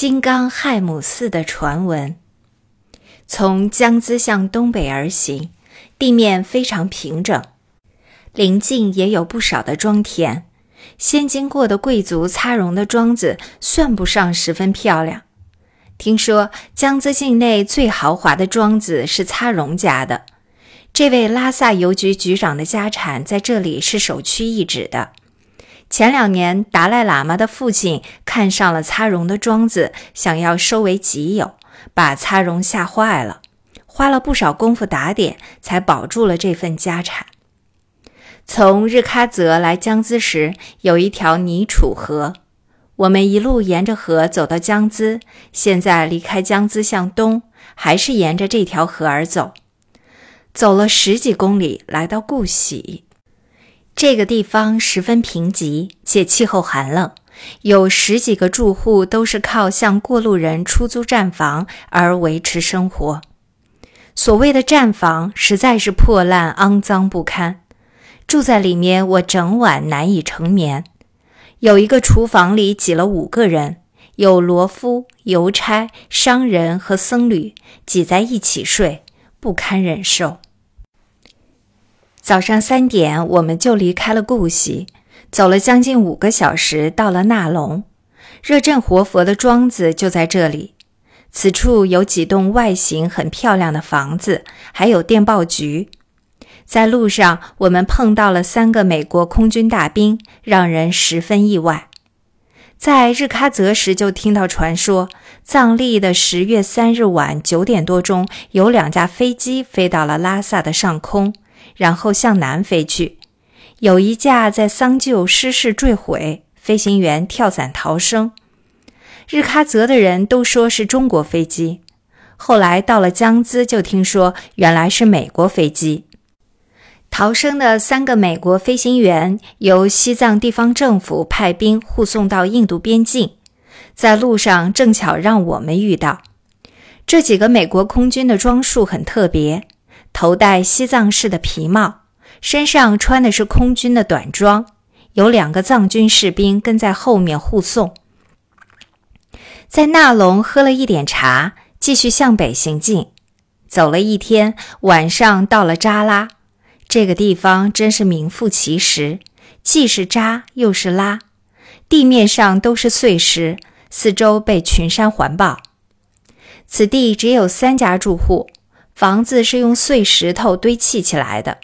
金刚亥母寺的传闻。从江孜向东北而行，地面非常平整，邻近也有不少的庄田。先经过的贵族擦绒的庄子算不上十分漂亮。听说江孜境内最豪华的庄子是擦绒家的，这位拉萨邮局局长的家产在这里是首屈一指的。前两年，达赖喇嘛的父亲看上了擦绒的庄子，想要收为己有，把擦绒吓坏了，花了不少功夫打点，才保住了这份家产。从日喀则来江孜时，有一条尼楚河，我们一路沿着河走到江孜，现在离开江孜向东，还是沿着这条河而走，走了十几公里，来到固喜。这个地方十分贫瘠，且气候寒冷，有十几个住户都是靠向过路人出租站房而维持生活。所谓的站房实在是破烂肮脏不堪，住在里面我整晚难以成眠。有一个厨房里挤了五个人，有罗夫、邮差、商人和僧侣挤在一起睡，不堪忍受。早上三点，我们就离开了固喜，走了将近五个小时，到了纳龙。热振活佛的庄子就在这里。此处有几栋外形很漂亮的房子，还有电报局。在路上，我们碰到了三个美国空军大兵，让人十分意外。在日喀则时就听到传说，藏历的十月三日晚九点多钟，有两架飞机飞到了拉萨的上空。然后向南飞去，有一架在桑就失事坠毁，飞行员跳伞逃生。日喀则的人都说是中国飞机，后来到了江孜就听说原来是美国飞机。逃生的三个美国飞行员由西藏地方政府派兵护送到印度边境，在路上正巧让我们遇到。这几个美国空军的装束很特别。头戴西藏式的皮帽，身上穿的是空军的短装，有两个藏军士兵跟在后面护送。在纳龙喝了一点茶，继续向北行进，走了一天，晚上到了扎拉。这个地方真是名副其实，既是扎又是拉，地面上都是碎石，四周被群山环抱。此地只有三家住户。房子是用碎石头堆砌起来的。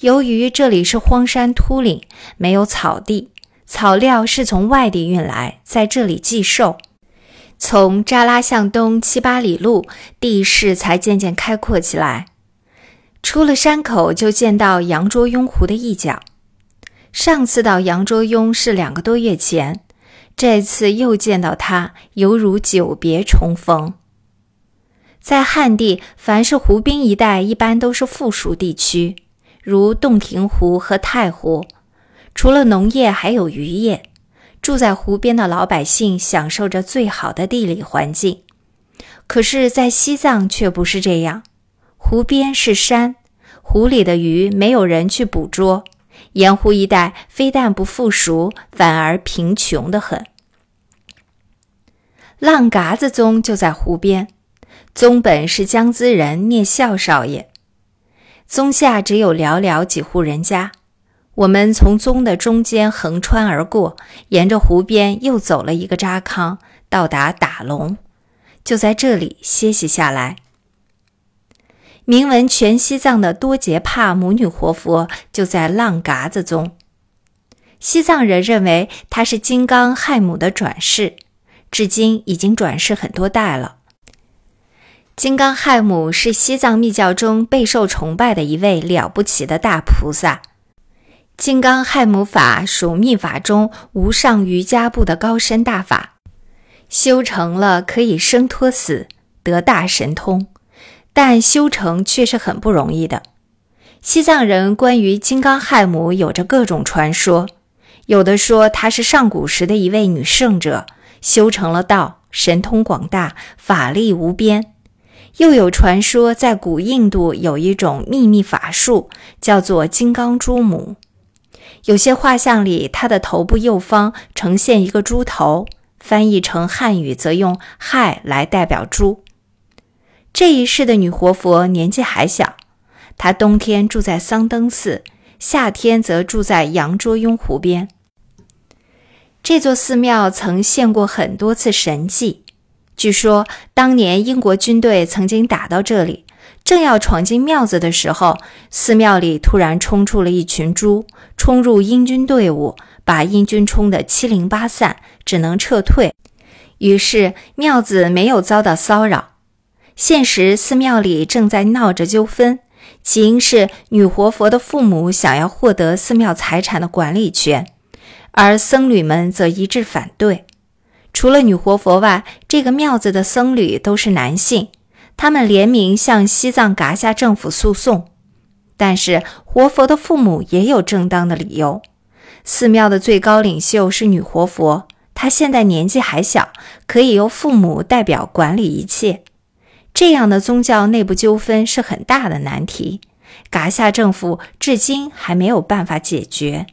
由于这里是荒山秃岭，没有草地，草料是从外地运来，在这里寄售。从扎拉向东七八里路，地势才渐渐开阔起来。出了山口，就见到羊卓雍湖的一角。上次到羊卓雍是两个多月前，这次又见到它，犹如久别重逢。在汉地，凡是湖滨一带，一般都是富庶地区，如洞庭湖和太湖。除了农业，还有渔业。住在湖边的老百姓享受着最好的地理环境。可是，在西藏却不是这样。湖边是山，湖里的鱼没有人去捕捉。盐湖一带非但不富庶，反而贫穷得很。浪嘎子宗就在湖边。宗本是江孜人聂孝少爷，宗下只有寥寥几户人家。我们从宗的中间横穿而过，沿着湖边又走了一个扎康，到达打龙，就在这里歇息下来。名闻全西藏的多杰帕母女活佛就在浪嘎子宗，西藏人认为他是金刚亥母的转世，至今已经转世很多代了。金刚亥母是西藏密教中备受崇拜的一位了不起的大菩萨。金刚亥母法属密法中无上瑜伽部的高深大法，修成了可以生脱死，得大神通，但修成却是很不容易的。西藏人关于金刚亥母有着各种传说，有的说她是上古时的一位女圣者，修成了道，神通广大，法力无边。又有传说，在古印度有一种秘密法术，叫做金刚猪母。有些画像里，她的头部右方呈现一个猪头，翻译成汉语则用“亥”来代表猪。这一世的女活佛年纪还小，她冬天住在桑登寺，夏天则住在羊卓雍湖边。这座寺庙曾现过很多次神迹。据说当年英国军队曾经打到这里，正要闯进庙子的时候，寺庙里突然冲出了一群猪，冲入英军队伍，把英军冲得七零八散，只能撤退。于是庙子没有遭到骚扰。现实寺庙里正在闹着纠纷，起因是女活佛的父母想要获得寺庙财产的管理权，而僧侣们则一致反对。除了女活佛外，这个庙子的僧侣都是男性，他们联名向西藏噶夏政府诉讼。但是活佛的父母也有正当的理由。寺庙的最高领袖是女活佛，她现在年纪还小，可以由父母代表管理一切。这样的宗教内部纠纷是很大的难题，噶夏政府至今还没有办法解决。